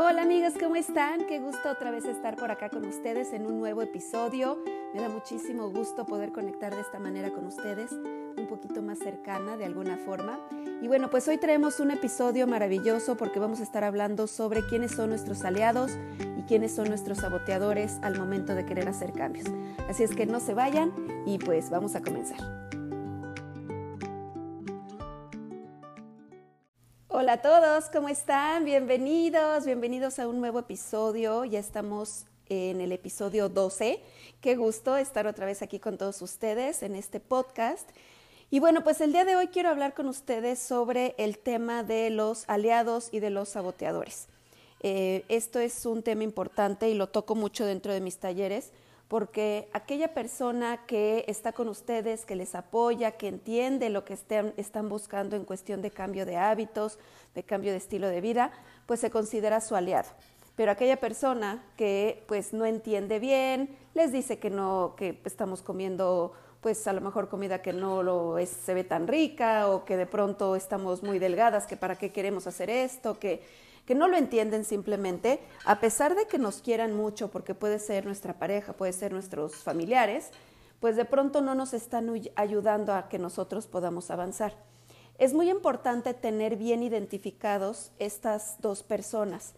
Hola amigos, ¿cómo están? Qué gusto otra vez estar por acá con ustedes en un nuevo episodio. Me da muchísimo gusto poder conectar de esta manera con ustedes, un poquito más cercana de alguna forma. Y bueno, pues hoy traemos un episodio maravilloso porque vamos a estar hablando sobre quiénes son nuestros aliados y quiénes son nuestros saboteadores al momento de querer hacer cambios. Así es que no se vayan y pues vamos a comenzar. Hola a todos, ¿cómo están? Bienvenidos, bienvenidos a un nuevo episodio. Ya estamos en el episodio 12. Qué gusto estar otra vez aquí con todos ustedes en este podcast. Y bueno, pues el día de hoy quiero hablar con ustedes sobre el tema de los aliados y de los saboteadores. Eh, esto es un tema importante y lo toco mucho dentro de mis talleres porque aquella persona que está con ustedes, que les apoya, que entiende lo que están, buscando en cuestión de cambio de hábitos, de cambio de estilo de vida, pues se considera su aliado. Pero aquella persona que pues no entiende bien, les dice que no, que estamos comiendo pues a lo mejor comida que no lo es, se ve tan rica o que de pronto estamos muy delgadas, que para qué queremos hacer esto, que que no lo entienden simplemente, a pesar de que nos quieran mucho, porque puede ser nuestra pareja, puede ser nuestros familiares, pues de pronto no nos están ayudando a que nosotros podamos avanzar. Es muy importante tener bien identificados estas dos personas,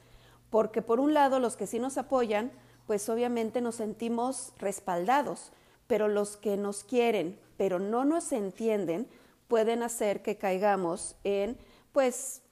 porque por un lado los que sí nos apoyan, pues obviamente nos sentimos respaldados, pero los que nos quieren, pero no nos entienden, pueden hacer que caigamos en pues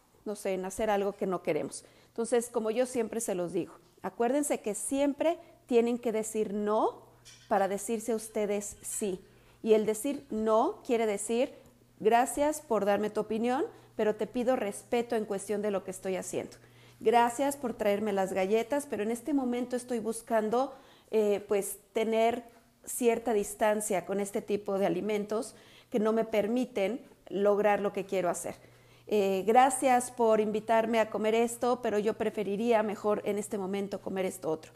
en hacer algo que no queremos. Entonces, como yo siempre se los digo, acuérdense que siempre tienen que decir no para decirse a ustedes sí. Y el decir no quiere decir gracias por darme tu opinión, pero te pido respeto en cuestión de lo que estoy haciendo. Gracias por traerme las galletas, pero en este momento estoy buscando eh, pues tener cierta distancia con este tipo de alimentos que no me permiten lograr lo que quiero hacer. Eh, gracias por invitarme a comer esto, pero yo preferiría mejor en este momento comer esto otro.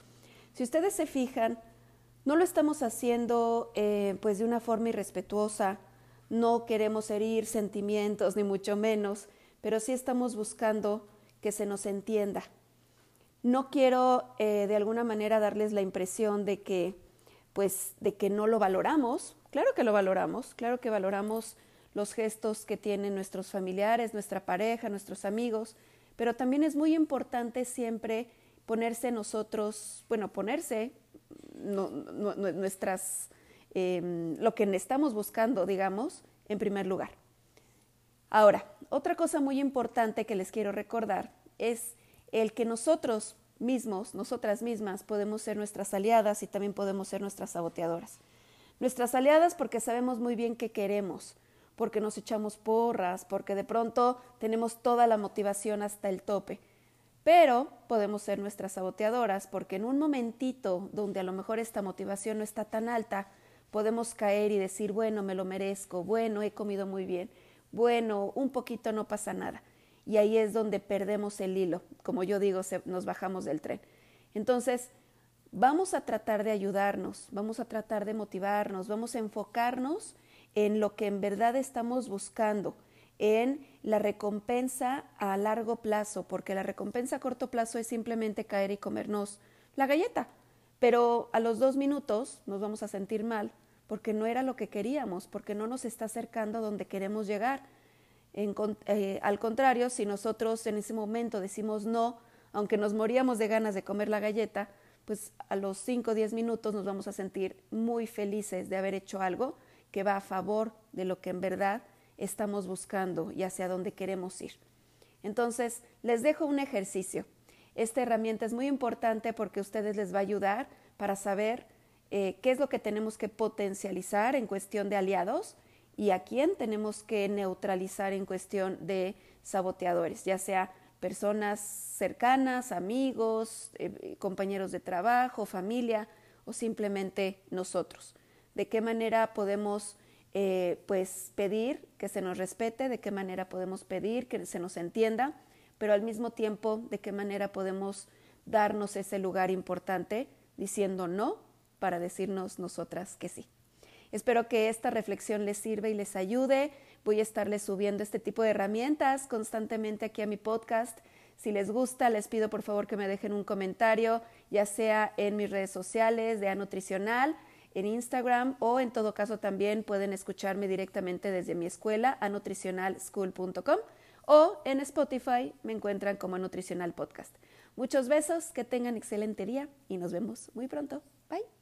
Si ustedes se fijan, no lo estamos haciendo eh, pues de una forma irrespetuosa, no queremos herir sentimientos, ni mucho menos, pero sí estamos buscando que se nos entienda. No quiero eh, de alguna manera darles la impresión de que, pues, de que no lo valoramos. Claro que lo valoramos, claro que valoramos los gestos que tienen nuestros familiares, nuestra pareja, nuestros amigos, pero también es muy importante siempre ponerse nosotros, bueno, ponerse nuestras, em, lo que estamos buscando, digamos, en primer lugar. Ahora, otra cosa muy importante que les quiero recordar es el que nosotros mismos, nosotras mismas, podemos ser nuestras aliadas y también podemos ser nuestras saboteadoras. Nuestras aliadas porque sabemos muy bien qué queremos, porque nos echamos porras, porque de pronto tenemos toda la motivación hasta el tope. Pero podemos ser nuestras saboteadoras porque en un momentito donde a lo mejor esta motivación no está tan alta, podemos caer y decir, bueno, me lo merezco, bueno, he comido muy bien, bueno, un poquito no pasa nada. Y ahí es donde perdemos el hilo, como yo digo, nos bajamos del tren. Entonces, vamos a tratar de ayudarnos, vamos a tratar de motivarnos, vamos a enfocarnos en lo que en verdad estamos buscando, en la recompensa a largo plazo, porque la recompensa a corto plazo es simplemente caer y comernos la galleta, pero a los dos minutos nos vamos a sentir mal porque no era lo que queríamos, porque no nos está acercando a donde queremos llegar. Eh, al contrario, si nosotros en ese momento decimos no, aunque nos moríamos de ganas de comer la galleta, pues a los cinco o diez minutos nos vamos a sentir muy felices de haber hecho algo que va a favor de lo que en verdad estamos buscando y hacia dónde queremos ir. Entonces, les dejo un ejercicio. Esta herramienta es muy importante porque a ustedes les va a ayudar para saber eh, qué es lo que tenemos que potencializar en cuestión de aliados y a quién tenemos que neutralizar en cuestión de saboteadores, ya sea personas cercanas, amigos, eh, compañeros de trabajo, familia o simplemente nosotros de qué manera podemos eh, pues pedir que se nos respete, de qué manera podemos pedir que se nos entienda, pero al mismo tiempo de qué manera podemos darnos ese lugar importante diciendo no para decirnos nosotras que sí. Espero que esta reflexión les sirva y les ayude. Voy a estarles subiendo este tipo de herramientas constantemente aquí a mi podcast. Si les gusta, les pido por favor que me dejen un comentario, ya sea en mis redes sociales de Nutricional, en Instagram o en todo caso también pueden escucharme directamente desde mi escuela a nutricionalschool.com o en Spotify me encuentran como Nutricional Podcast. Muchos besos, que tengan excelente día y nos vemos muy pronto. Bye.